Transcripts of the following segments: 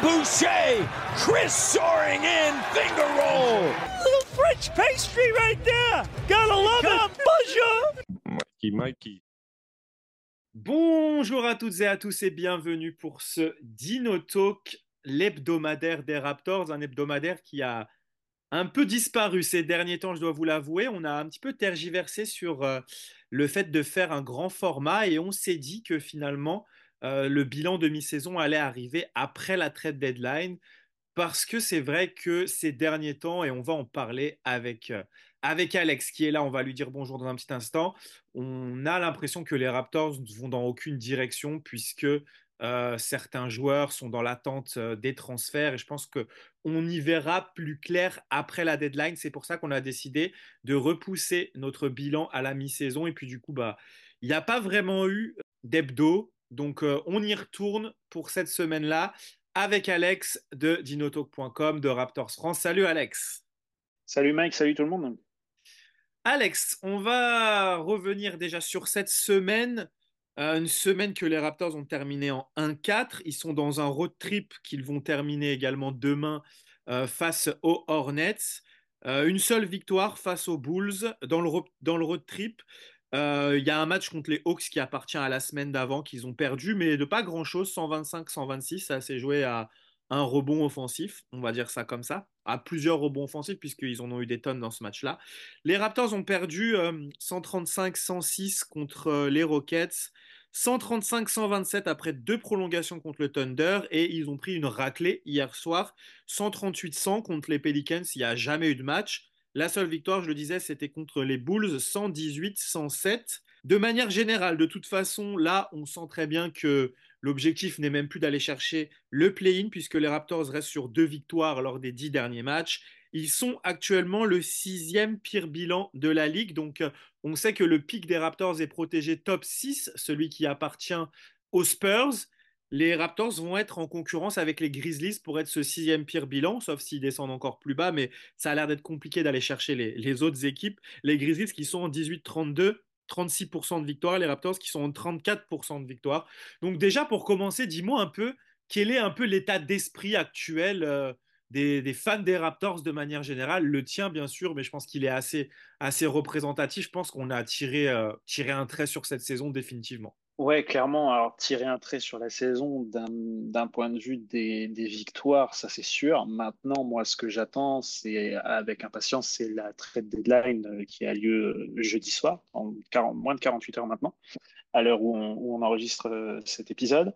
Boucher. Chris soaring in. Finger roll. Little French pastry right there. Gotta love it. Bonjour. Mikey, Mikey. Bonjour à toutes et à tous et bienvenue pour ce Dino Talk, l'hebdomadaire des Raptors, un hebdomadaire qui a un peu disparu ces derniers temps, je dois vous l'avouer. On a un petit peu tergiversé sur euh, le fait de faire un grand format et on s'est dit que finalement euh, le bilan de mi-saison allait arriver après la trade deadline parce que c'est vrai que ces derniers temps, et on va en parler avec, euh, avec Alex qui est là, on va lui dire bonjour dans un petit instant, on a l'impression que les Raptors ne vont dans aucune direction puisque euh, certains joueurs sont dans l'attente des transferts et je pense que on y verra plus clair après la deadline. C'est pour ça qu'on a décidé de repousser notre bilan à la mi-saison et puis du coup bah il n'y a pas vraiment eu d'hebdo donc euh, on y retourne pour cette semaine-là avec Alex de dinotalk.com de Raptors France. Salut Alex. Salut Mike, salut tout le monde. Alex, on va revenir déjà sur cette semaine. Euh, une semaine que les Raptors ont terminé en 1-4. Ils sont dans un road trip qu'ils vont terminer également demain euh, face aux Hornets. Euh, une seule victoire face aux Bulls dans le, dans le road trip. Il y a un match contre les Hawks qui appartient à la semaine d'avant qu'ils ont perdu, mais de pas grand-chose, 125-126. Ça s'est joué à un rebond offensif, on va dire ça comme ça, à plusieurs rebonds offensifs puisqu'ils en ont eu des tonnes dans ce match-là. Les Raptors ont perdu 135-106 contre les Rockets, 135-127 après deux prolongations contre le Thunder et ils ont pris une raclée hier soir, 138-100 contre les Pelicans. Il n'y a jamais eu de match. La seule victoire, je le disais, c'était contre les Bulls, 118-107. De manière générale, de toute façon, là, on sent très bien que l'objectif n'est même plus d'aller chercher le play-in puisque les Raptors restent sur deux victoires lors des dix derniers matchs. Ils sont actuellement le sixième pire bilan de la ligue. Donc, on sait que le pic des Raptors est protégé top 6, celui qui appartient aux Spurs. Les Raptors vont être en concurrence avec les Grizzlies pour être ce sixième pire bilan, sauf s'ils descendent encore plus bas, mais ça a l'air d'être compliqué d'aller chercher les, autres équipes. Les Grizzlies qui sont en 18-32, 36% de victoire, les Raptors qui sont en 34% de victoire. Donc déjà, pour commencer, dis-moi un peu, quel est un peu l'état d'esprit actuel euh, des, fans des Raptors de manière générale, le tien bien sûr, mais je pense qu'il est assez, assez représentatif. Je pense qu'on a tiré, euh, tiré un trait sur cette saison définitivement. Ouais, clairement. Alors, tirer un trait sur la saison d'un point de vue des, des victoires, ça c'est sûr. Maintenant, moi, ce que j'attends, c'est avec impatience, c'est la trade deadline euh, qui a lieu euh, jeudi soir, en 40, moins de 48 heures maintenant, à l'heure où, où on, enregistre cet épisode.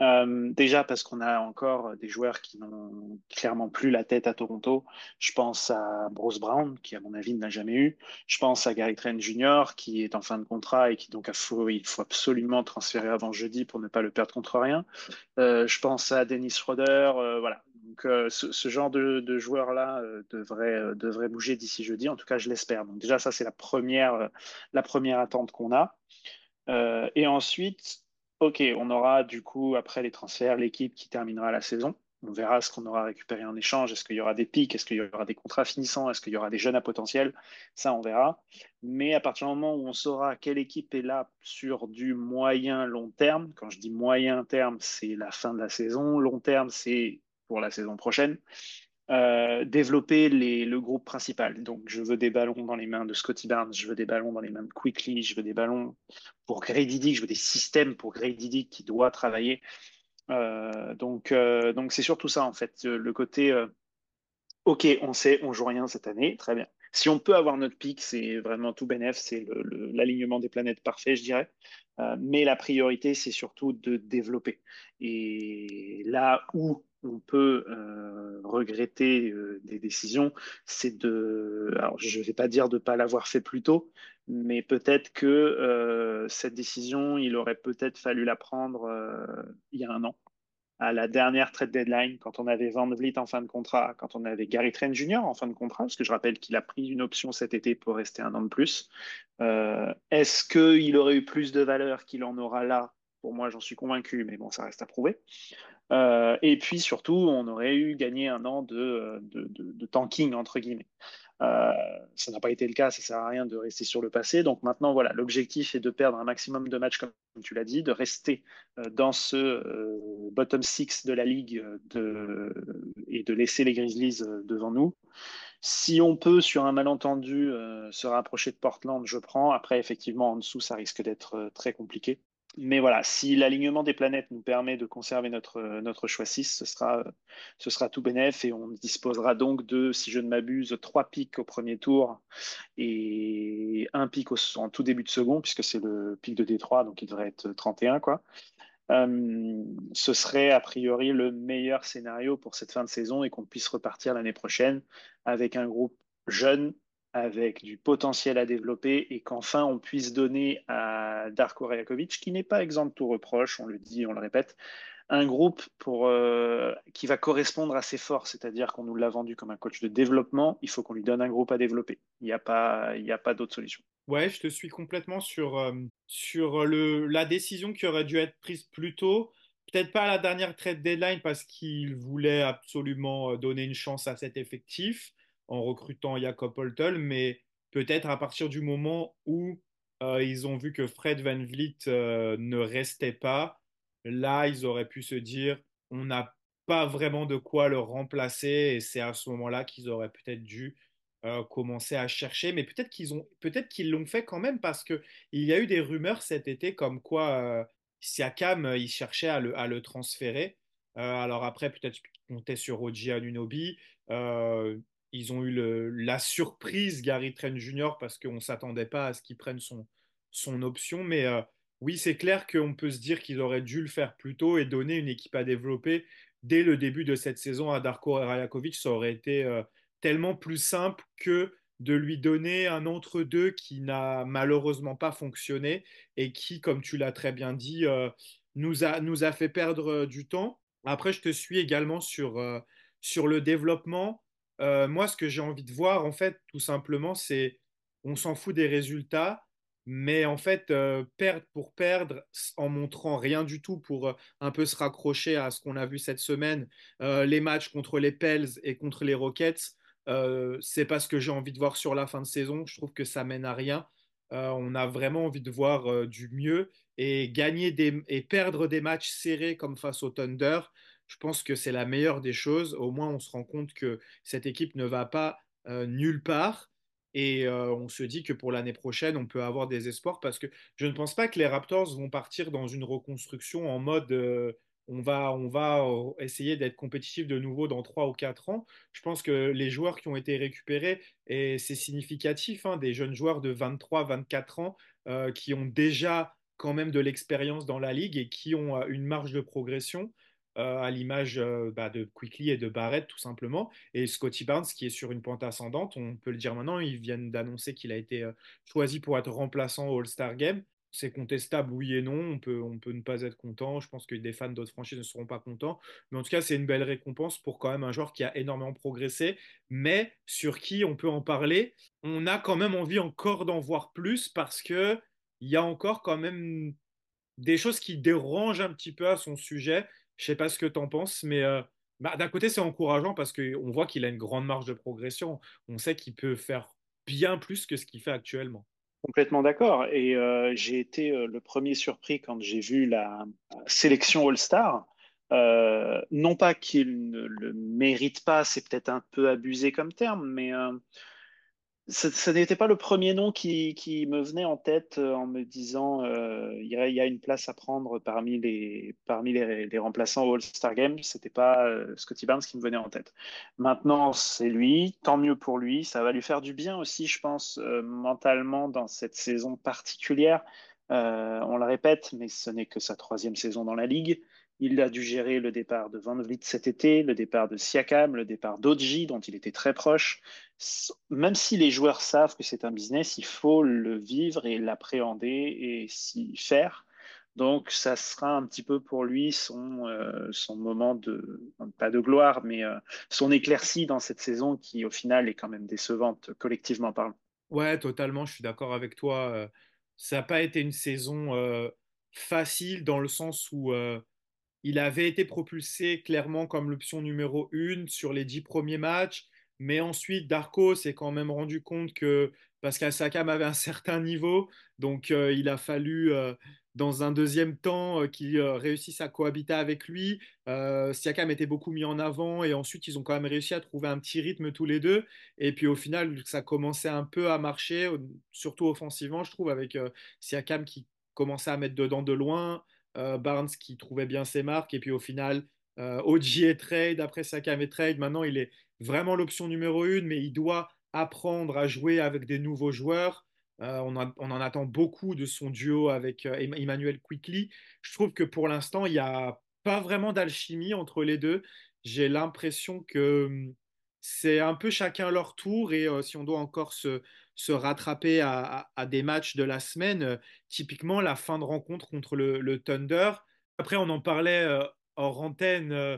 Euh, déjà parce qu'on a encore des joueurs qui n'ont clairement plus la tête à Toronto. Je pense à Bruce Brown, qui à mon avis n'a jamais eu. Je pense à Gary Trent Jr., qui est en fin de contrat et qui donc a il faut absolument transférer avant jeudi pour ne pas le perdre contre rien. Euh, je pense à Dennis Schroeder. Euh, voilà. Donc ce, ce, genre de, de joueurs-là devrait, devrait bouger d'ici jeudi. En tout cas, je l'espère. Donc déjà, ça c'est la première, la première attente qu'on a. et ensuite, Ok, on aura du coup, après les transferts, l'équipe qui terminera la saison. On verra ce qu'on aura récupéré en échange. Est-ce qu'il y aura des pics? Est-ce qu'il y aura des contrats finissants? Est-ce qu'il y aura des jeunes à potentiel? Ça, on verra. Mais à partir du moment où on saura quelle équipe est là sur du moyen long terme, quand je dis moyen terme, c'est la fin de la saison. Long terme, c'est pour la saison prochaine. Euh, développer le groupe principal. Donc, je veux des ballons dans les mains de Scotty Barnes, je veux des ballons dans les mains de Quickly, je veux des ballons pour Grady Dick, je veux des systèmes pour Grady Dick qui doit travailler. Euh, donc, euh, donc c'est surtout ça en fait, le côté. ok, on sait, on joue rien cette année, très bien. Si on peut avoir notre pic, c'est vraiment tout bénef, c'est l'alignement des planètes parfait, je dirais. mais la priorité, c'est surtout de développer. Et là où on peut euh, regretter euh, des décisions, c'est de, alors je ne vais pas dire de ne pas l'avoir fait plus tôt, mais peut-être que euh, cette décision, il aurait peut-être fallu la prendre il y a un an, à la dernière trade deadline, quand on avait Van Vliet en fin de contrat, quand on avait Gary Trent Jr. en fin de contrat, parce que je rappelle qu'il a pris une option cet été pour rester un an de plus. Est-ce qu'il aurait eu plus de valeur qu'il en aura là? Pour moi, j'en suis convaincu, mais bon, ça reste à prouver. Euh, et puis surtout, on aurait eu gagné un an de, de, tanking, entre guillemets. Euh, ça n'a pas été le cas, ça sert à rien de rester sur le passé. Donc maintenant, voilà, l'objectif est de perdre un maximum de matchs, comme tu l'as dit, de rester euh, dans ce euh, bottom six de la ligue et de laisser les Grizzlies devant nous. Si on peut, sur un malentendu, se rapprocher de Portland, je prends. Après, effectivement, en dessous, ça risque d'être très compliqué mais voilà, si l'alignement des planètes nous permet de conserver notre, notre choix 6, ce sera, ce sera tout bénef et on disposera donc de, si je ne m'abuse, trois pics au premier tour et un pic en tout début de second, puisque c'est le pic de Détroit, donc il devrait être 31. Quoi. Euh, ce serait a priori le meilleur scénario pour cette fin de saison et qu'on puisse repartir l'année prochaine avec un groupe jeune avec du potentiel à développer et qu'enfin on puisse donner à Darko Rajakovic, qui n'est pas exempt de tout reproche, on le dit, on le répète, un groupe pour, euh, qui va correspondre à ses forces, c'est-à-dire qu'on nous l'a vendu comme un coach de développement, il faut qu'on lui donne un groupe à développer. Il n'y a pas, pas d'autre solution. Ouais, je te suis complètement sur, euh, sur le, la décision qui aurait dû être prise plus tôt. Peut-être pas à la dernière trade deadline parce qu'il voulait absolument euh, donner une chance à cet effectif en recrutant Jacob Holtel, mais peut-être à partir du moment où euh, ils ont vu que Fred Van Vliet euh, ne restait pas, là, ils auraient pu se dire, on n'a pas vraiment de quoi le remplacer, et c'est à ce moment-là qu'ils auraient peut-être dû euh, commencer à chercher, mais peut-être qu'ils ont, peut-être qu'ils l'ont fait quand même parce que il y a eu des rumeurs cet été comme quoi Siakam, il cherchait à le, à le transférer. alors après, peut-être comptait sur Oji Anunobi ils ont eu la surprise Gary Trent Jr. parce qu'on ne s'attendait pas à ce qu'il prenne son, option. Mais euh, oui, c'est clair qu'on peut se dire qu'ils auraient dû le faire plus tôt et donner une équipe à développer dès le début de cette saison à Darko Rajakovic. Ça aurait été euh, tellement plus simple que de lui donner un entre-deux qui n'a malheureusement pas fonctionné et qui, comme tu l'as très bien dit, euh, nous, a, nous a fait perdre du temps. Après, je te suis également sur, sur le développement. Euh, moi, ce que j'ai envie de voir, en fait, tout simplement, c'est on s'en fout des résultats, mais en fait, euh, perdre pour perdre en montrant rien du tout pour euh, un peu se raccrocher à ce qu'on a vu cette semaine, les matchs contre les Pels et contre les Rockets, c'est pas ce que j'ai envie de voir sur la fin de saison. Je trouve que ça mène à rien. on a vraiment envie de voir du mieux et gagner des, et perdre des matchs serrés comme face au Thunder je pense que c'est la meilleure des choses. Au moins, on se rend compte que cette équipe ne va pas nulle part. Et on se dit que pour l'année prochaine, on peut avoir des espoirs parce que je ne pense pas que les Raptors vont partir dans une reconstruction en mode on va, on va essayer d'être compétitif de nouveau dans 3 ou 4 ans. Je pense que les joueurs qui ont été récupérés, et c'est significatif, hein, des jeunes joueurs de 23, 24 ans qui ont déjà quand même de l'expérience dans la ligue et qui ont une marge de progression. Euh, à l'image euh, bah, de Quickly et de Barrett tout simplement. Et Scotty Barnes qui est sur une pente ascendante, on peut le dire maintenant, ils viennent d'annoncer qu'il a été euh, choisi pour être remplaçant au All-Star Game. C'est contestable, oui et non. On peut, on peut ne pas être content. Je pense que des fans d'autres franchises ne seront pas contents. Mais en tout cas, c'est une belle récompense pour quand même un joueur qui a énormément progressé, mais sur qui on peut en parler? On a quand même envie encore d'en voir plus parce que il y a encore quand même des choses qui dérangent un petit peu à son sujet. Je sais pas ce que tu en penses, mais euh, bah, d'un côté, c'est encourageant parce qu'on voit qu'il a une grande marge de progression. On sait qu'il peut faire bien plus que ce qu'il fait actuellement. Complètement d'accord. Et euh, j'ai été euh, le premier surpris quand j'ai vu la sélection All-Star. non pas qu'il ne le mérite pas, c'est peut-être un peu abusé comme terme, mais ce, n'était pas le premier nom qui, me venait en tête euh, en me disant euh, y a une place à prendre parmi les, parmi les, remplaçants au All-Star Game. Ce n'était pas euh, Scotty Barnes qui me venait en tête. Maintenant, c'est lui, tant mieux pour lui. Ça va lui faire du bien aussi, je pense, mentalement dans cette saison particulière. on le répète, mais ce n'est que sa troisième saison dans la ligue. Il a dû gérer le départ de Van Vliet cet été, le départ de Siakam, le départ d'Oji, dont il était très proche. Même si les joueurs savent que c'est un business, il faut le vivre et l'appréhender et s'y faire. Donc, ça sera un petit peu pour lui son, euh, son moment de, pas de gloire, mais euh, son éclaircie dans cette saison qui, au final, est quand même décevante, collectivement parlant. Ouais, totalement, je suis d'accord avec toi. Euh, ça n'a pas été une saison facile dans le sens où il avait été propulsé clairement comme l'option numéro une sur les dix premiers matchs. Mais ensuite, Darko s'est quand même rendu compte que Pascal Sakam avait un certain niveau, donc euh, il a fallu euh, dans un deuxième temps euh, qu'il réussisse à cohabiter avec lui. Siakam était beaucoup mis en avant et ensuite ils ont quand même réussi à trouver un petit rythme tous les deux. Et puis au final, ça commençait un peu à marcher, surtout offensivement, je trouve, avec Siakam qui commençait à mettre dedans de loin, euh, Barnes qui trouvait bien ses marques. Et puis au final, euh, OG est trade, après Siakam est trade. Maintenant, il est vraiment l'option numéro une, mais il doit apprendre à jouer avec des nouveaux joueurs. Euh, on, en attend beaucoup de son duo avec euh, Em- Emmanuel Quickly. Je trouve que pour l'instant, il n'y a pas vraiment d'alchimie entre les deux. J'ai l'impression que hum, c'est un peu chacun leur tour et si on doit encore se, se rattraper à, des matchs de la semaine, euh, typiquement la fin de rencontre contre le, Thunder. Après, on en parlait euh, hors antenne. euh,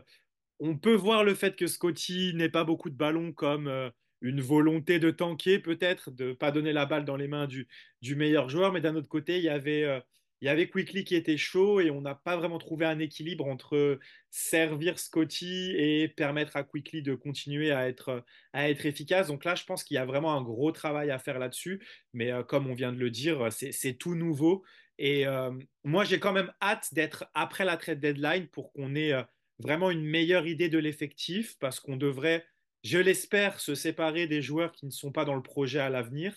on peut voir le fait que Scotty n'ait pas beaucoup de ballons comme une volonté de tanker, peut-être, de ne pas donner la balle dans les mains du, meilleur joueur. Mais d'un autre côté, il y avait, il y avait Quickly qui était chaud et on n'a pas vraiment trouvé un équilibre entre servir Scotty et permettre à Quickly de continuer à être, à être efficace. Donc là, je pense qu'il y a vraiment un gros travail à faire là-dessus. Mais euh, comme on vient de le dire, c'est tout nouveau. Et euh, moi, j'ai quand même hâte d'être après la trade deadline pour qu'on ait euh, vraiment une meilleure idée de l'effectif parce qu'on devrait, je l'espère, se séparer des joueurs qui ne sont pas dans le projet à l'avenir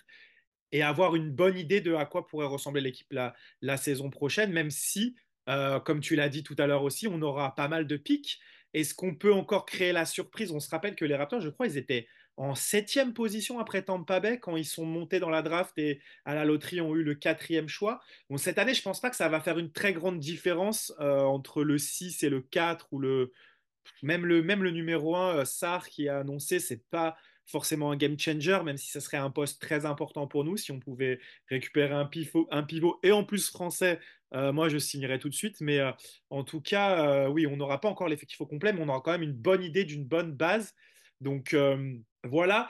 et avoir une bonne idée de à quoi pourrait ressembler l'équipe la, saison prochaine, même si, euh, comme tu l'as dit tout à l'heure aussi, on aura pas mal de pics. Est-ce qu'on peut encore créer la surprise? On se rappelle que les Raptors, je crois, ils étaient en septième position après Tampa Bay quand ils sont montés dans la draft et à la loterie ont eu le quatrième choix. Bon, cette année, je pense pas que ça va faire une très grande différence euh, entre le 6 et le 4 ou le, même le, même le numéro 1, euh, Sarr, qui a annoncé, c'est pas forcément un game changer, même si ce serait un poste très important pour nous. Si on pouvait récupérer un pivot, et en plus français, euh, moi je signerais tout de suite. Mais euh, en tout cas, euh, oui, on n'aura pas encore l'effectif complet, mais on aura quand même une bonne idée d'une bonne base. Donc voilà.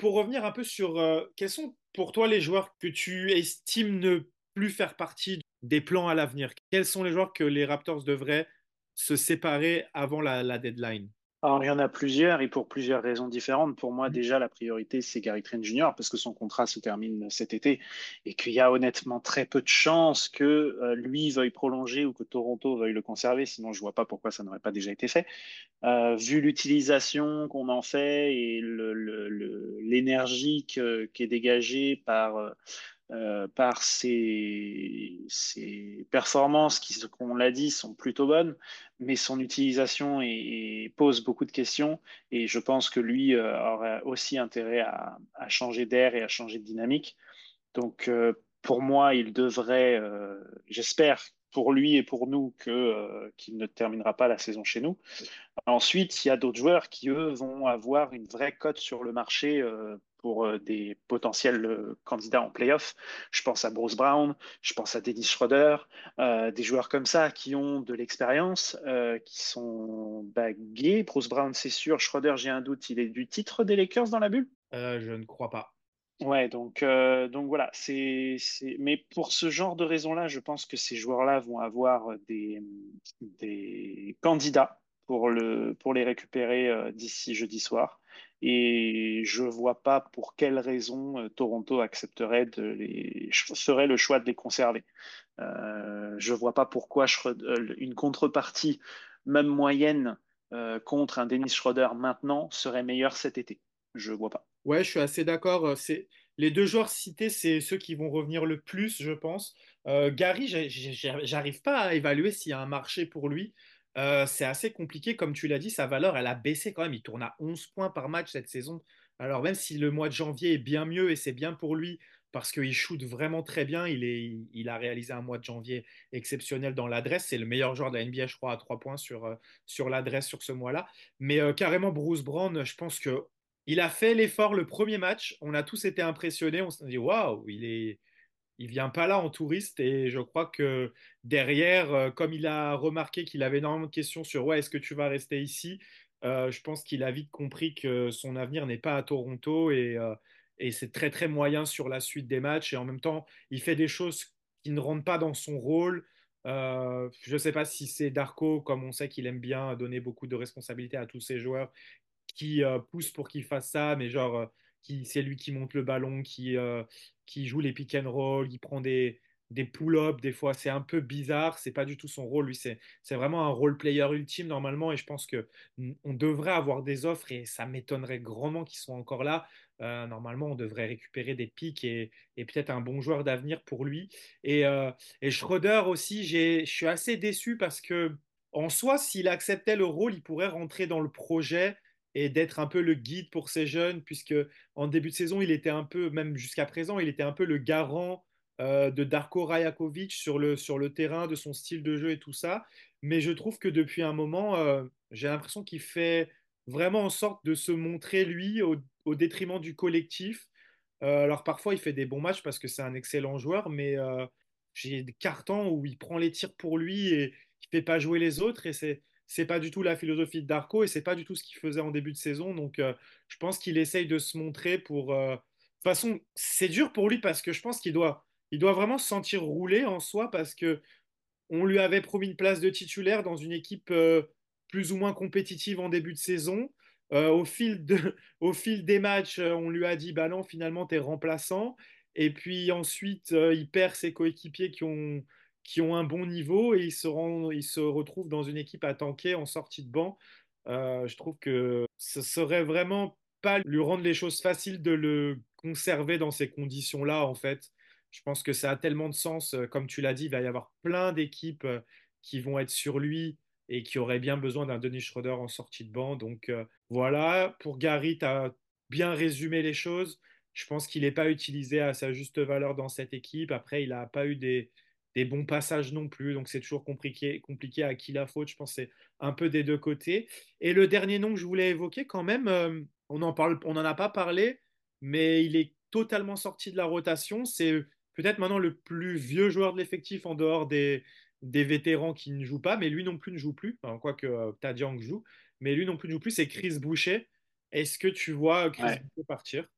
Pour revenir un peu sur quels sont pour toi les joueurs que tu estimes ne plus faire partie des plans à l'avenir? Quels sont les joueurs que les Raptors devraient se séparer avant la deadline? Alors, il y en a plusieurs et pour plusieurs raisons différentes. Pour moi, déjà, la priorité, c'est Gary Trent Jr. parce que son contrat se termine cet été et qu'il y a honnêtement très peu de chances que euh, lui veuille prolonger ou que Toronto veuille le conserver. Sinon, je vois pas pourquoi ça n'aurait pas déjà été fait. Euh, vu l'utilisation qu'on en fait et le- le- le- l'énergie qui est dégagée par, euh, par ses, performances qui, on l'a dit, sont plutôt bonnes, mais son utilisation pose beaucoup de questions et je pense que lui euh, aurait aussi intérêt à, changer d'air et à changer de dynamique. Donc, euh, pour moi, il devrait, j'espère pour lui et pour nous qu'il ne terminera pas la saison chez nous. Ensuite, il y a d'autres joueurs qui, eux, vont avoir une vraie cote sur le marché pour euh, des potentiels euh, candidats en playoff. Je pense à Bruce Brown, je pense à Dennis Schroeder, euh, des joueurs comme ça qui ont de l'expérience, euh, qui sont bagués. Bruce Brown, c'est sûr. Schroeder, j'ai un doute, il est du titre des Lakers dans la bulle? Euh, Je ne crois pas. Ouais, donc, donc voilà, c'est. Mais pour ce genre de raison-là, je pense que ces joueurs-là vont avoir des, des candidats pour le, pour les récupérer d'ici jeudi soir. Et je vois pas pour quelle raison euh, Toronto accepterait de les, ferait le choix de les conserver. Euh, je vois pas pourquoi euh, une contrepartie, même moyenne, contre un Dennis Schroeder maintenant serait meilleure cet été. Je vois pas. Ouais, je suis assez d'accord. C'est les deux joueurs cités, c'est ceux qui vont revenir le plus, je pense. Euh, Gary, j'arrive pas à évaluer s'il y a un marché pour lui. C'est assez compliqué, comme tu l'as dit, sa valeur, elle a baissé quand même. Il tourne à 11 points par match cette saison. Alors même si le mois de janvier est bien mieux et c'est bien pour lui parce qu'il shoot vraiment très bien, il a réalisé un mois de janvier exceptionnel dans l'adresse. C'est le meilleur joueur de la NBA, je crois, à 3 points sur, l'adresse sur ce mois-là. Mais carrément, Bruce Brown, je pense que il a fait l'effort le premier match. On a tous été impressionnés. On s'est dit, waouh, il est, il vient pas là en touriste. Et je crois que derrière, euh, comme il a remarqué qu'il avait énormément de questions sur, ouais, est-ce que tu vas rester ici? Euh, je pense qu'il a vite compris que son avenir n'est pas à Toronto et, euh, et c'est très, très moyen sur la suite des matchs. Et en même temps, il fait des choses qui ne rentrent pas dans son rôle. Je ne sais pas si c'est Darko, comme on sait qu'il aime bien donner beaucoup de responsabilités à tous ses joueurs qui pousse pour qu'il fasse ça, mais genre, c'est lui qui monte le ballon, qui, qui joue les pick and roll, qui prend des, des pull-ups, des fois c'est un peu bizarre, c'est pas du tout son rôle, lui c'est, vraiment un role player ultime normalement et je pense que on devrait avoir des offres et ça m'étonnerait grandement qu'ils soient encore là. Euh, normalement on devrait récupérer des pics et, et peut-être un bon joueur d'avenir pour lui. Et, euh, Schroeder aussi, je suis assez déçu parce que en soi, s'il acceptait le rôle, il pourrait rentrer dans le projet et d'être un peu le guide pour ces jeunes, puisque en début de saison, il était un peu, même jusqu'à présent, il était un peu le garant euh, de Darko Rajakovic sur le, sur le terrain, de son style de jeu et tout ça. Mais je trouve que depuis un moment, euh, j'ai l'impression qu'il fait vraiment en sorte de se montrer, lui, au, détriment du collectif. Euh, alors parfois, il fait des bons matchs parce que c'est un excellent joueur, mais j'ai des cartons où il prend les tirs pour lui et il fait pas jouer les autres. Et c'est c'est pas du tout la philosophie de Darko et c'est pas du tout ce qu'il faisait en début de saison. Donc, je pense qu'il essaye de se montrer pour. De toute façon, c'est dur pour lui parce que je pense qu'il doit il doit vraiment se sentir roulé en soi parce que on lui avait promis une place de titulaire dans une équipe euh, plus ou moins compétitive en début de saison. Euh, au, fil au fil des matchs, euh, on lui a dit bah non, finalement, tu es remplaçant. Et puis ensuite, il perd ses coéquipiers qui ont, qui ont un bon niveau et il se, rend, il se retrouve dans une équipe à tanker en sortie de banc. je trouve que ce serait vraiment pas lui rendre les choses faciles de le conserver dans ces conditions-là, en fait. Je pense que ça a tellement de sens. Euh, comme tu l'as dit, il va y avoir plein d'équipes euh, qui vont être sur lui et qui auraient bien besoin d'un Denis Schroeder en sortie de banc. Donc euh, voilà, pour Gary, tu as bien résumé les choses. Je pense qu'il n'est pas utilisé à sa juste valeur dans cette équipe. Après, il n'a pas eu des, bons passages non plus. Donc c'est toujours compliqué, compliqué à qui la faute. Je pense que c'est un peu des deux côtés. Et le dernier nom que je voulais évoquer, quand même, on n'en on en a pas parlé, mais il est totalement sorti de la rotation. C'est peut-être maintenant le plus vieux joueur de l'effectif en dehors des, des vétérans qui ne jouent pas, mais lui non plus ne joue plus, enfin, quoique euh, Tadiang joue, mais lui non plus ne joue plus, c'est Chris Boucher. Est-ce que tu vois Chris Boucher partir?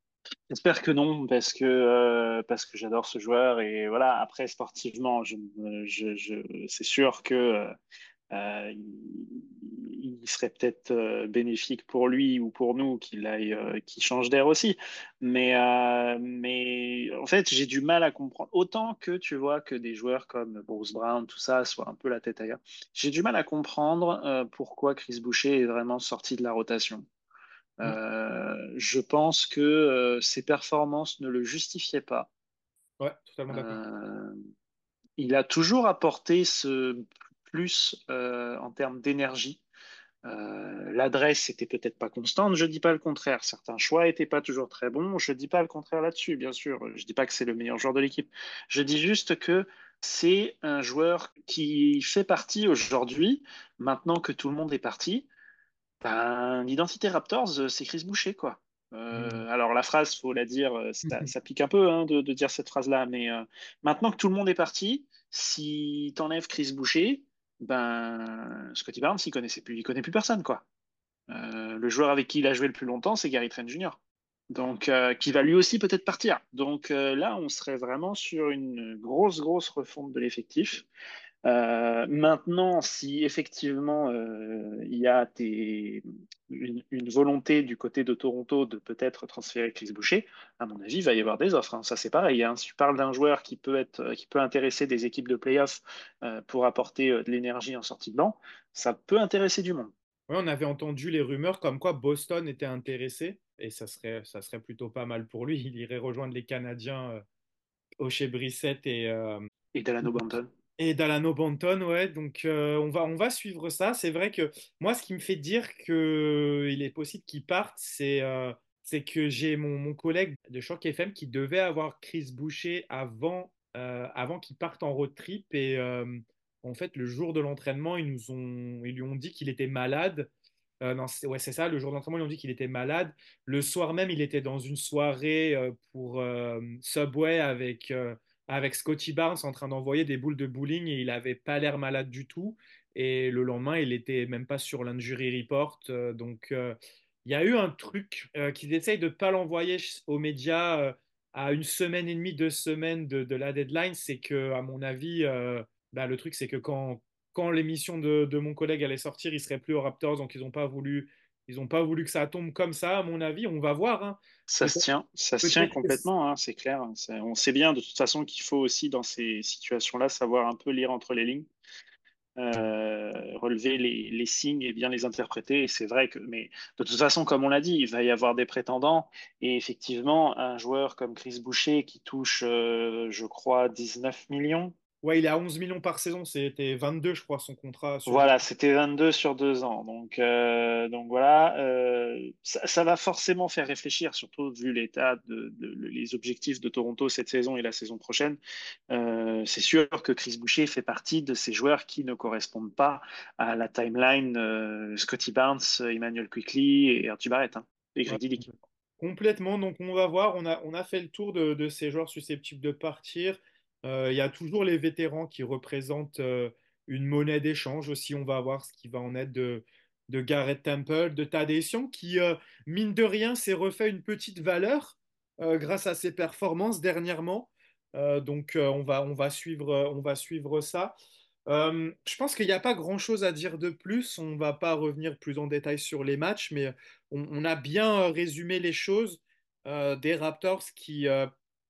J'espère que non, parce que, euh, que j'adore ce joueur. Et voilà, après, sportivement, c'est sûr que euh, euh, il, serait peut-être bénéfique pour lui ou pour nous qu'il aille, qu'il change d'air aussi. Mais, mais en fait, j'ai du mal à comprendre. Autant que tu vois que des joueurs comme Bruce Brown, tout ça, soient un peu la tête ailleurs. J'ai du mal à comprendre pourquoi Chris Boucher est vraiment sorti de la rotation. Je pense que ses performances ne le justifiaient pas. Ouais, totalement d'accord. il a toujours apporté ce plus euh, en termes d'énergie. Euh, l'adresse était peut-être pas constante, je dis pas le contraire. Certains choix n'étaient pas toujours très bons, je dis pas le contraire là-dessus, bien sûr. Je dis pas que c'est le meilleur joueur de l'équipe. Je dis juste que c'est un joueur qui fait partie aujourd'hui, maintenant que tout le monde est parti. Ben, l'identité Raptors, c'est Chris Boucher, quoi. Euh, mm. Alors la phrase, faut la dire, ça, pique un peu hein, de, dire cette phrase-là, mais maintenant que tout le monde est parti, si tu enlèves Chris Boucher, ben, Scotty Barnes, il connaissait plus, il connaît plus personne, quoi. Euh, le joueur avec qui il a joué le plus longtemps, c'est Gary Trent Jr. Donc, euh, qui va lui aussi peut-être partir. Donc euh, là, on serait vraiment sur une grosse, grosse refonte de l'effectif. Euh, maintenant, si effectivement euh, il y a une, volonté du côté de Toronto de peut-être transférer Chris Boucher, à mon avis, il va y avoir des offres. Hein. Ça, c'est pareil. Hein. Si tu parles d'un joueur qui peut, être, qui peut intéresser des équipes de playoffs euh, pour apporter de l'énergie en sortie de banc, ça peut intéresser du monde. Oui, on avait entendu les rumeurs comme quoi Boston était intéressé et ça serait, ça serait plutôt pas mal pour lui. Il irait rejoindre les Canadiens au chez Brissett et. et Delano Banton. Et Dalano Banton, ouais, donc euh, on, va, on va suivre ça. C'est vrai que moi, ce qui me fait dire qu'il est possible qu'il parte, c'est euh, c'est que j'ai mon, mon, collègue de Choc FM qui devait avoir Chris Boucher avant, euh, avant qu'il parte en road trip. Et en fait, le jour de l'entraînement, ils, ils lui ont dit qu'il était malade. non, ouais, c'est ça, le jour d'entraînement, ils ont dit qu'il était malade. Le soir même, il était dans une soirée pour Subway avec avec Scotty Barnes en train d'envoyer des boules de bowling et il n'avait pas l'air malade du tout. Et le lendemain, il n'était même pas sur l'injury report. Euh, donc, euh, il y a eu un truc euh, qu'ils essayent de ne pas l'envoyer aux médias à une semaine et demie, deux semaines de, la deadline. C'est que, à mon avis, bah, le truc, c'est que quand, quand l'émission de, de, mon collègue allait sortir, il serait plus aux Raptors. Donc, ils n'ont pas voulu Ils n'ont pas voulu que ça tombe comme ça, à mon avis. On va voir. Hein. Ça se tient, ça se tient complètement, hein, c'est clair. On sait bien de toute façon qu'il faut aussi dans ces situations-là savoir un peu lire entre les lignes. Euh, relever les, signes et bien les interpréter. Et c'est vrai que, mais de toute façon, comme on l'a dit, il va y avoir des prétendants. Et effectivement, un joueur comme Chris Boucher qui touche, euh, je crois, 19 millions, Ouais, il est à 11 millions par saison. C'était 22, je crois, son contrat. Voilà, c'était 22 sur deux ans. Donc, euh, donc voilà, euh, ça, va forcément faire réfléchir, surtout vu l'état de, les objectifs de Toronto cette saison et la saison prochaine. Euh, c'est sûr que Chris Boucher fait partie de ces joueurs qui ne correspondent pas à la timeline Scotty Barnes, Emmanuel Quickly et Archie Barrett hein, et Grady Complètement. Donc on va voir. On a, on a fait le tour de, de ces joueurs susceptibles de partir. Euh, il y a toujours les vétérans qui représentent euh, une monnaie d'échange aussi. On va voir ce qui va en être de, de Garrett Temple, de Tadesian, qui, euh, mine de rien, s'est refait une petite valeur grâce à ses performances dernièrement. donc, on, va, on, va suivre, on va suivre ça. je pense qu'il n'y a pas grand-chose à dire de plus. On ne va pas revenir plus en détail sur les matchs, mais on, on a bien résumé les choses des Raptors qui,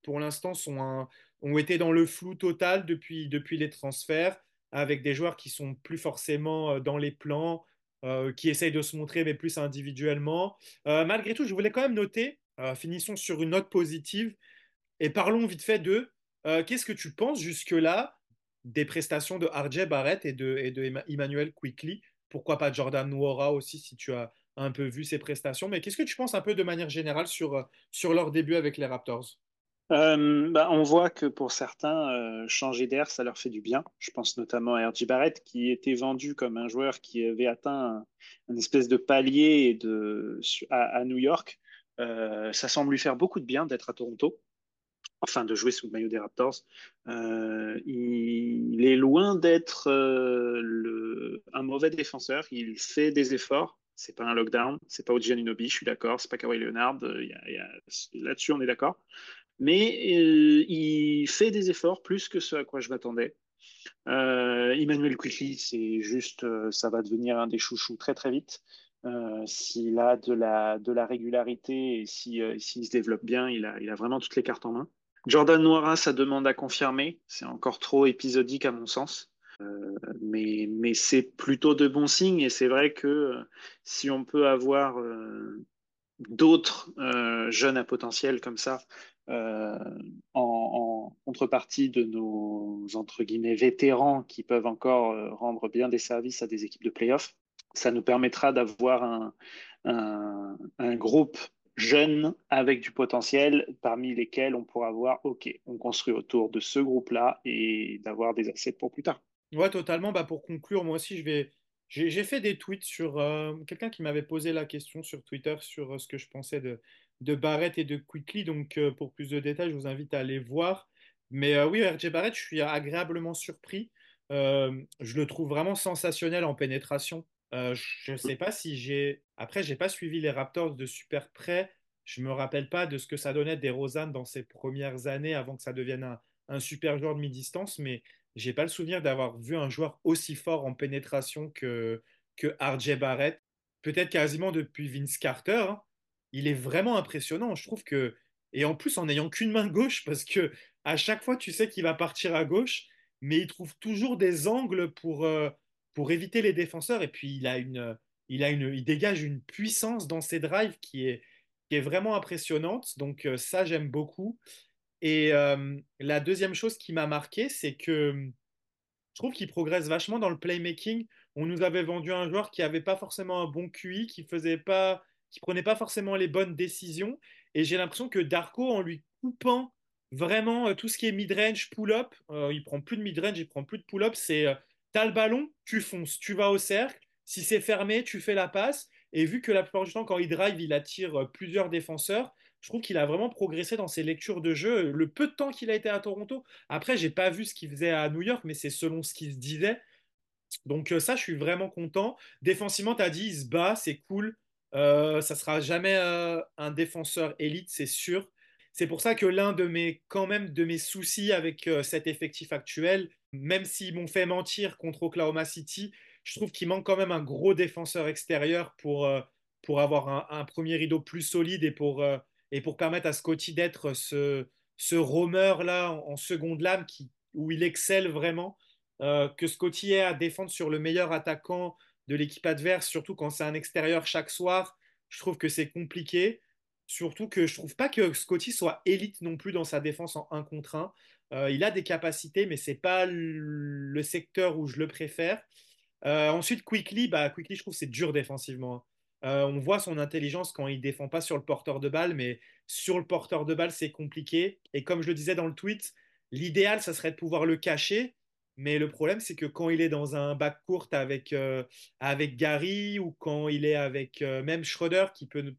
pour l'instant, sont un, ont été dans le flou total depuis, les transferts, avec des joueurs qui sont plus forcément euh, dans les plans, euh, qui essayent de se montrer, mais plus individuellement. Euh, malgré tout, je voulais quand même noter, finissons sur une note positive, et parlons vite fait de qu'est-ce que tu penses jusque-là des prestations de RJ Barrett et de, Emmanuel Quickly? Pourquoi pas Jordan Nwora aussi, si tu as un peu vu ses prestations. Mais qu'est-ce que tu penses un peu de manière générale sur leur début avec les Raptors? Euh, bah, on voit que pour certains, euh, changer d'air, ça leur fait du bien. Je pense notamment à R.J. Barrett, qui était vendu comme un joueur qui avait atteint un, espèce de palier à, New York. Euh, ça semble lui faire beaucoup de bien d'être à Toronto, enfin de jouer sous le maillot des Raptors. il, est loin d'être un mauvais défenseur. Il fait des efforts. C'est pas un lockdown, c'est pas Oji Anunoby, je suis d'accord, c'est pas Kawhi Leonard, là-dessus on est d'accord mais euh, il fait des efforts plus que ce à quoi je m'attendais. Euh, Emmanuel Quickly, c'est juste, euh, ça va devenir un des chouchous très très vite. s'il a de la, de la régularité et s'il se développe bien, il a, il a vraiment toutes les cartes en main. Jordan Noira, ça demande à confirmer. C'est encore trop épisodique à mon sens. mais, mais c'est plutôt de bons signes et c'est vrai que si on peut avoir d'autres jeunes à potentiel comme ça euh, en, contrepartie de nos entre guillemets vétérans qui peuvent encore euh, rendre bien des services à des équipes de playoffs. Ça nous permettra d'avoir un, un, groupe jeune avec du potentiel parmi lesquels on pourra voir, OK, on construit autour de ce groupe-là et d'avoir des assets pour plus tard. Ouais, totalement. Bah, pour conclure, moi aussi, je vais. J'ai fait des tweets sur euh, quelqu'un qui m'avait posé la question sur Twitter sur ce que je pensais de, de Barrett et de Quickly. Donc, euh, pour plus de détails, je vous invite à aller voir. Mais euh, oui, RJ Barrett, je suis agréablement surpris. Euh, je le trouve vraiment sensationnel en pénétration. je ne sais pas si j'ai. Après, j'ai pas suivi les Raptors de super près. Je me rappelle pas de ce que ça donnait des Rosanne dans ses premières années avant que ça devienne un, super joueur de mi-distance. Mais j'ai pas le souvenir d'avoir vu un joueur aussi fort en pénétration que, que RJ Barrett. Peut-être quasiment depuis Vince Carter. Hein il est vraiment impressionnant. Je trouve que et en plus en n'ayant qu'une main gauche parce que à chaque fois tu sais qu'il va partir à gauche, mais il trouve toujours des angles pour euh, pour éviter les défenseurs et puis il a une il a une il dégage une puissance dans ses drives qui est qui est vraiment impressionnante. Donc euh, ça j'aime beaucoup. Et euh, la deuxième chose qui m'a marqué, c'est que je trouve qu'il progresse vachement dans le playmaking. On nous avait vendu un joueur qui n'avait pas forcément un bon QI, qui faisait pas qui prenait pas forcément les bonnes décisions. Et j'ai l'impression que Darko, en lui coupant vraiment euh, tout ce qui est mid-range, pull-up, euh, il prend plus de mid-range, il prend plus de pull-up, c'est euh, t'as le ballon, tu fonces, tu vas au cercle. Si c'est fermé, tu fais la passe. Et vu que la plupart du temps, quand il drive, il attire plusieurs défenseurs, je trouve qu'il a vraiment progressé dans ses lectures de jeu. Le peu de temps qu'il a été à Toronto, après, j'ai pas vu ce qu'il faisait à New York, mais c'est selon ce qu'il se disait. Donc ça, je suis vraiment content. Défensivement, tu as dit, il se bat, c'est cool. Euh, ça sera jamais euh, un défenseur élite, c'est sûr. C'est pour ça que l'un de mes, quand même, de mes soucis avec euh, cet effectif actuel, même s'ils m'ont fait mentir contre Oklahoma City, je trouve qu'il manque quand même un gros défenseur extérieur pour, pour avoir un, premier rideau plus solide et pour, euh, et pour permettre à Scotty d'être ce, ce roamer-là en, seconde lame qui, où il excelle vraiment. Euh, que Scotty ait à défendre sur le meilleur attaquant de l'équipe adverse, surtout quand c'est un extérieur chaque soir, je trouve que c'est compliqué. Surtout que je trouve pas que Scotty soit élite non plus dans sa défense en 1 contre 1. Euh, il a des capacités, mais c'est pas le secteur où je le préfère. Euh, ensuite, Quickly, bah, Quickly, je trouve c'est dur défensivement. Euh, on voit son intelligence quand il défend pas sur le porteur de balle, mais sur le porteur de balle, c'est compliqué. Et comme je le disais dans le tweet, l'idéal, ça serait de pouvoir le cacher. Mais le problème, c'est que quand il est dans un bac court avec, avec Gary ou quand il est avec même Schroeder, qui peut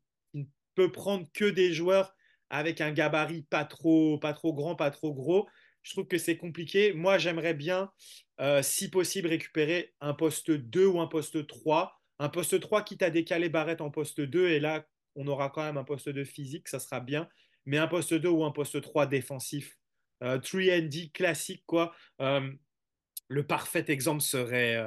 peut prendre que des joueurs avec un gabarit pas trop, pas trop grand, pas trop gros. Je trouve que c'est compliqué. Moi, j'aimerais bien, euh, si possible, récupérer un poste 2 ou un poste 3. Un poste 3 quitte à décaler Barrett en poste 2. Et là, on aura quand même un poste 2 physique, ça sera bien. Mais un poste 2 ou un poste 3 défensif. 3D euh, classique, quoi. Euh, le parfait exemple serait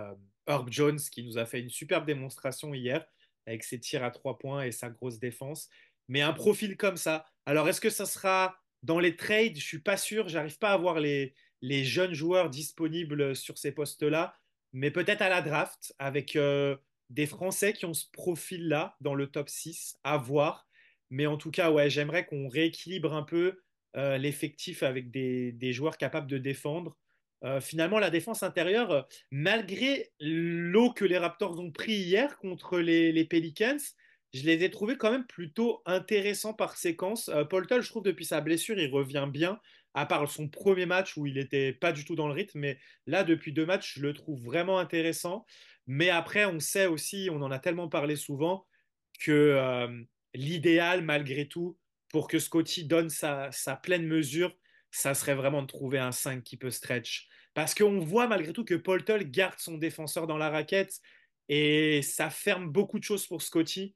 Herb Jones, qui nous a fait une superbe démonstration hier avec ses tirs à trois points et sa grosse défense. Mais un profil comme ça. Alors, est-ce que ça sera dans les trades? Je suis pas sûr. J'arrive pas à voir les, jeunes joueurs disponibles sur ces postes-là. Mais peut-être à la draft, avec euh, des Français qui ont ce profil-là dans le top 6, à voir. Mais en tout cas, ouais, j'aimerais qu'on rééquilibre un peu euh, l'effectif avec des, joueurs capables de défendre. Euh, finalement, la défense intérieure, euh, malgré l'eau que les Raptors ont pris hier contre les, Pelicans, je les ai trouvés quand même plutôt intéressants par séquence. Euh, Paul Tull, je trouve, depuis sa blessure, il revient bien, à part son premier match où il n'était pas du tout dans le rythme. Mais là, depuis deux matchs, je le trouve vraiment intéressant. Mais après, on sait aussi, on en a tellement parlé souvent, que l'idéal, malgré tout, pour que Scotty donne sa, sa pleine mesure, ça serait vraiment de trouver un 5 qui peut stretch. Parce qu'on voit malgré tout que Paul Tull garde son défenseur dans la raquette et ça ferme beaucoup de choses pour Scotty.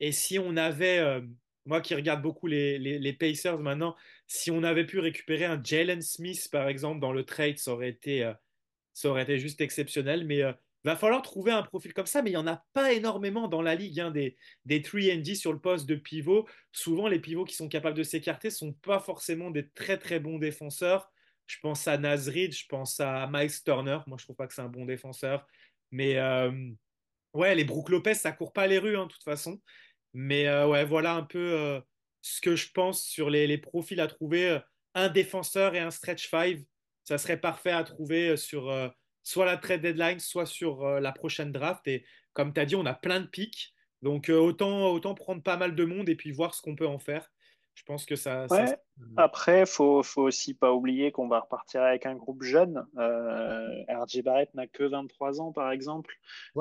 Et si on avait, euh, moi qui regarde beaucoup les, les, Pacers maintenant, si on avait pu récupérer un Jalen Smith par exemple dans le trade, ça aurait été, euh, ça aurait été juste exceptionnel. Mais euh, Va falloir trouver un profil comme ça, mais il n'y en a pas énormément dans la ligue. Hein, des, des 3D sur le poste de pivot. Souvent, les pivots qui sont capables de s'écarter ne sont pas forcément des très très bons défenseurs. Je pense à Nazrid, je pense à Miles Turner. Moi, je trouve pas que c'est un bon défenseur. Mais euh, ouais, les Brook Lopez, ça court pas les rues, hein, de toute façon. Mais euh, ouais, voilà un peu euh, ce que je pense sur les, profils à trouver. Un défenseur et un stretch five, ça serait parfait à trouver sur soit la trade deadline, soit sur la prochaine draft. Et comme tu as dit, on a plein de pics. Donc autant, autant prendre pas mal de monde et puis voir ce qu'on peut en faire. Je pense que ça. Ouais. Après, il faut, faut aussi pas oublier qu'on va repartir avec un groupe jeune. Euh, RJ Barrett n'a que 23 ans, par exemple.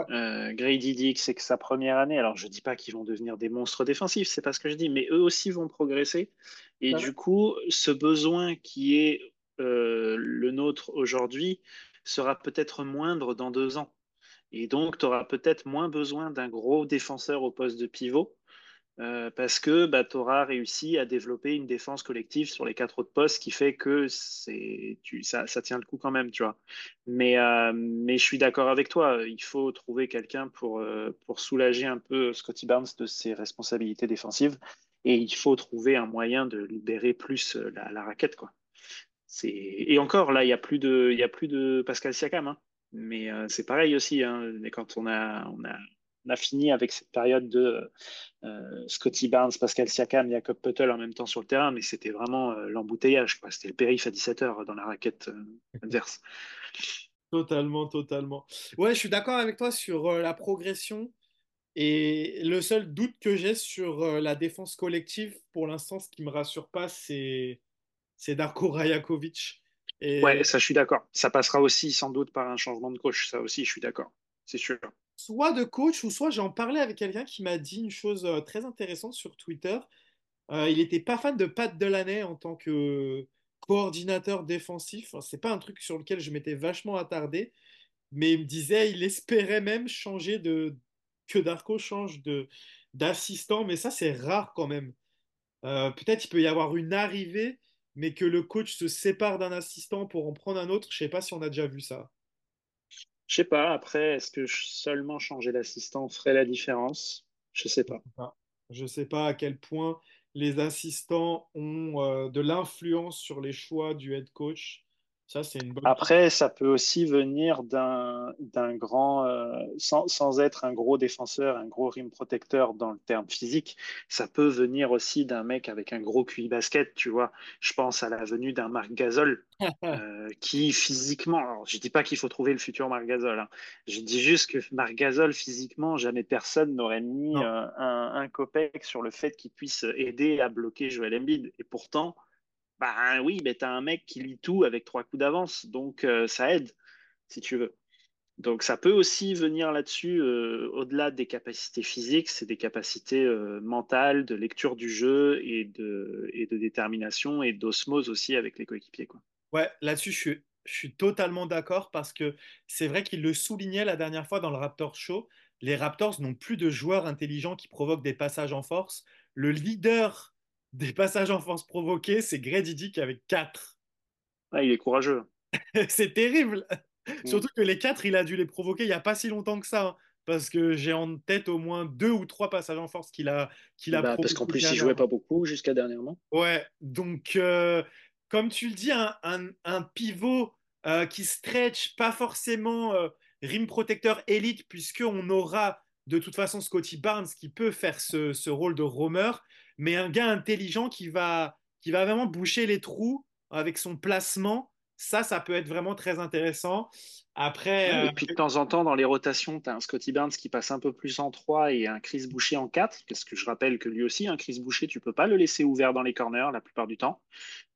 Euh, Grady Dick, c'est que sa première année. Alors, je dis pas qu'ils vont devenir des monstres défensifs, c'est pas ce que je dis, mais eux aussi vont progresser. Et du coup, ce besoin qui est le nôtre aujourd'hui, sera peut-être moindre dans deux ans. Et donc, tu auras peut-être moins besoin d'un gros défenseur au poste de pivot euh, parce que bah, tu auras réussi à développer une défense collective sur les quatre autres postes qui fait que ça, tient le coup quand même, tu vois. Mais, euh, mais je suis d'accord avec toi, il faut trouver quelqu'un pour, euh, soulager un peu Scotty Barnes de ses responsabilités défensives et il faut trouver un moyen de libérer plus la, raquette, quoi. Et encore, là, il n'y a, plus de... Y a plus de Pascal Siakam. Hein. Mais c'est pareil aussi. Hein. Quand on, a, on a fini avec cette période de euh, Scotty Barnes, Pascal Siakam, Jacob Puttel en même temps sur le terrain, mais c'était vraiment euh, l'embouteillage. C'était le périph' à 17 heures dans la raquette adverse. Totalement, totalement. Ouais, je suis d'accord avec toi sur la progression. Et le seul doute que j'ai sur la défense collective, pour l'instant, ce qui me rassure pas, c'est c'est Darko Rajakovic. Et... Ouais, ça je suis d'accord. Ça passera aussi sans doute par un changement de coach, ça aussi je suis d'accord, c'est sûr. Soit de coach, ou soit j'en parlais avec quelqu'un qui m'a dit une chose très intéressante sur Twitter. Il n'était pas fan de Pat Delaney en tant que coordinateur défensif. Ce c'est pas un truc sur lequel je m'étais vachement attardé, mais il me disait il espérait même changer de que Darko change d'assistant, mais ça c'est rare quand même. Peut-être il peut y avoir une arrivée mais que le coach se sépare d'un assistant pour en prendre un autre, je sais pas si on a déjà vu ça. Je sais pas, après, est-ce que seulement changer d'assistant ferait la différence? Je sais pas. Je sais pas à quel point les assistants ont euh, de l'influence sur les choix du head coach. Ça, c'est une bonne Après, ça peut aussi venir d'un grand, euh, sans, sans, être un gros défenseur, un gros rim protecteur dans le terme physique, ça peut venir aussi d'un mec avec un gros QI basket, tu vois. Je pense à la venue d'un Marc Gasol, euh, qui physiquement, alors, je dis pas qu'il faut trouver le futur Marc Gasol, hein. je dis juste que Marc Gasol, physiquement, jamais personne n'aurait mis euh, un, un copec sur le fait qu'il puisse aider à bloquer Joel Embiid. Et pourtant, bah oui, mais tu as un mec qui lit tout avec trois coups d'avance, donc euh, ça aide, si tu veux. Donc ça peut aussi venir là-dessus, euh, au-delà des capacités physiques, c'est des capacités euh, mentales, de lecture du jeu et de, et de détermination et d'osmose aussi avec les coéquipiers. Quoi. Ouais, là-dessus, je suis, je suis totalement d'accord parce que c'est vrai qu'il le soulignait la dernière fois dans le Raptor Show. Les Raptors n'ont plus de joueurs intelligents qui provoquent des passages en force. Le leader des passages en force provoqués, c'est Grady Dick avec 4. Ah, il est courageux. c'est terrible. Mm. Surtout que les 4, il a dû les provoquer il n'y a pas si longtemps que ça. Hein, parce que j'ai en tête au moins deux ou trois passages en force qu'il a, qu'il a bah, Parce qu'en plus, il jouait pas beaucoup jusqu'à dernièrement. Ouais, donc euh, comme tu le dis, un, un, un pivot euh, qui stretch, pas forcément euh, rim protecteur élite, puisqu'on aura de toute façon Scotty Barnes qui peut faire ce, ce rôle de roamer mais un gars intelligent qui va, qui va vraiment boucher les trous avec son placement. Ça, ça peut être vraiment très intéressant. Après, et euh, puis de temps en temps, dans les rotations, tu as un Scotty Barnes qui passe un peu plus en 3 et un Chris Boucher en 4, parce que je rappelle que lui aussi, un Chris Boucher, tu peux pas le laisser ouvert dans les corners la plupart du temps.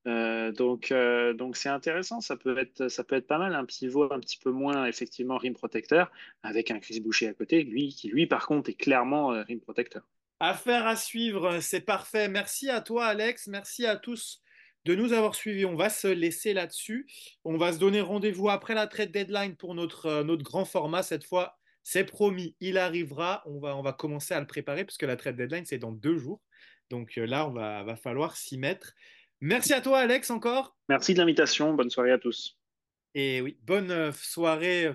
Euh, donc, euh, donc c'est intéressant, ça peut, être, ça peut être pas mal, un pivot un petit peu moins effectivement rim protecteur, avec un Chris Boucher à côté, lui qui lui par contre est clairement rim protecteur. Affaire à suivre, c'est parfait. Merci à toi, Alex. Merci à tous de nous avoir suivis. On va se laisser là-dessus. On va se donner rendez-vous après la trade deadline pour notre, euh, notre grand format. Cette fois, c'est promis, il arrivera. On va, on va commencer à le préparer puisque la trade deadline, c'est dans deux jours. Donc euh, là, on va, va falloir s'y mettre. Merci à toi, Alex, encore. Merci de l'invitation. Bonne soirée à tous. Et oui, bonne euh, soirée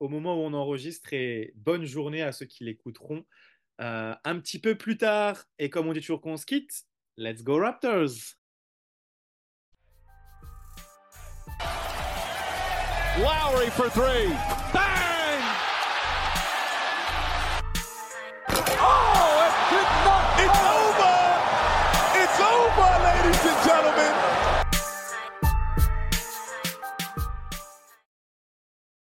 au moment où on enregistre et bonne journée à ceux qui l'écouteront. Euh, un petit peu plus tard, et comme on dit toujours qu'on se quitte, let's go Raptors! Lowry for three.